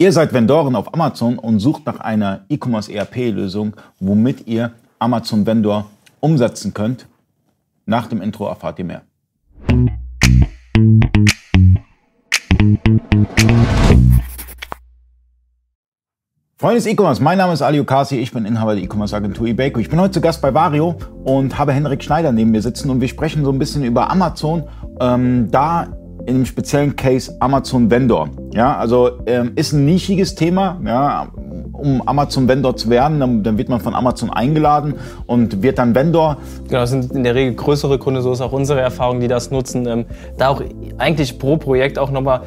Ihr seid Vendoren auf Amazon und sucht nach einer E-Commerce ERP-Lösung, womit ihr Amazon Vendor umsetzen könnt. Nach dem Intro erfahrt ihr mehr. Freunde des E-Commerce, mein Name ist Ali Okasi, ich bin Inhaber der E-Commerce Agentur eBayco. Ich bin heute zu Gast bei Vario und habe Henrik Schneider neben mir sitzen und wir sprechen so ein bisschen über Amazon. Ähm, da in dem speziellen Case Amazon Vendor. Ja, also ähm, ist ein nischiges Thema. Ja, um Amazon Vendor zu werden, dann, dann, wird man von Amazon eingeladen und wird dann Vendor. Genau, das sind in der Regel größere Kunden, so ist auch unsere Erfahrung, die das nutzen. Ähm, da auch eigentlich pro Projekt auch nochmal,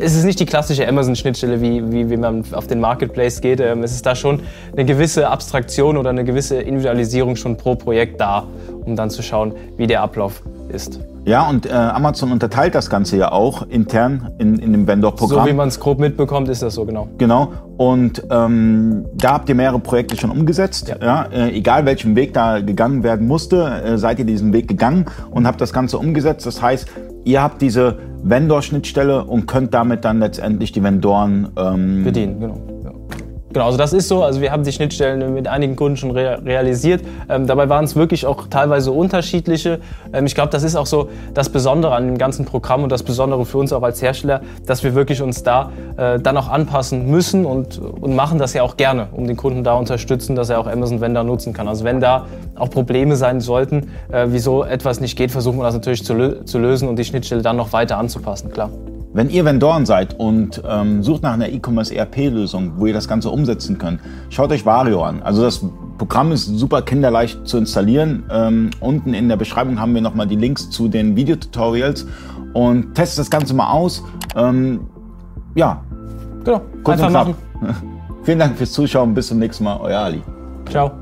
es ist nicht die klassische Amazon-Schnittstelle, wie, wie, wie man auf den Marketplace geht. Ähm, es ist da schon eine gewisse Abstraktion oder eine gewisse Individualisierung schon pro Projekt da, um dann zu schauen, wie der Ablauf ist. Ja, und äh, Amazon unterteilt das Ganze ja auch intern in, in dem Vendor-Programm. So wie man es grob mitbekommt, ist das so, genau. Genau. Und ähm, da habt ihr mehrere Projekte schon umgesetzt. Ja. ja äh, egal welchen Weg da gegangen werden musste, äh, seid ihr diesen Weg gegangen und habt das Ganze umgesetzt. Das heißt, ihr habt diese Vendor-Schnittstelle und könnt damit dann letztendlich die Vendoren ähm, bedienen. Genau. Genau, also das ist so. Also wir haben die Schnittstellen mit einigen Kunden schon re realisiert. Ähm, dabei waren es wirklich auch teilweise unterschiedliche. Ähm, ich glaube, das ist auch so das Besondere an dem ganzen Programm und das Besondere für uns auch als Hersteller, dass wir wirklich uns da äh, dann auch anpassen müssen und, und machen das ja auch gerne, um den Kunden da unterstützen, dass er auch Amazon Vendor nutzen kann. Also wenn da auch Probleme sein sollten, äh, wieso etwas nicht geht, versuchen wir das natürlich zu, lö zu lösen und die Schnittstelle dann noch weiter anzupassen, klar. Wenn ihr Vendoren seid und ähm, sucht nach einer E-Commerce ERP-Lösung, wo ihr das Ganze umsetzen könnt, schaut euch Vario an. Also das Programm ist super kinderleicht zu installieren. Ähm, unten in der Beschreibung haben wir nochmal die Links zu den Videotutorials und testet das Ganze mal aus. Ähm, ja, genau. Einfach machen. Vielen Dank fürs Zuschauen. Bis zum nächsten Mal. Euer Ali. Ciao.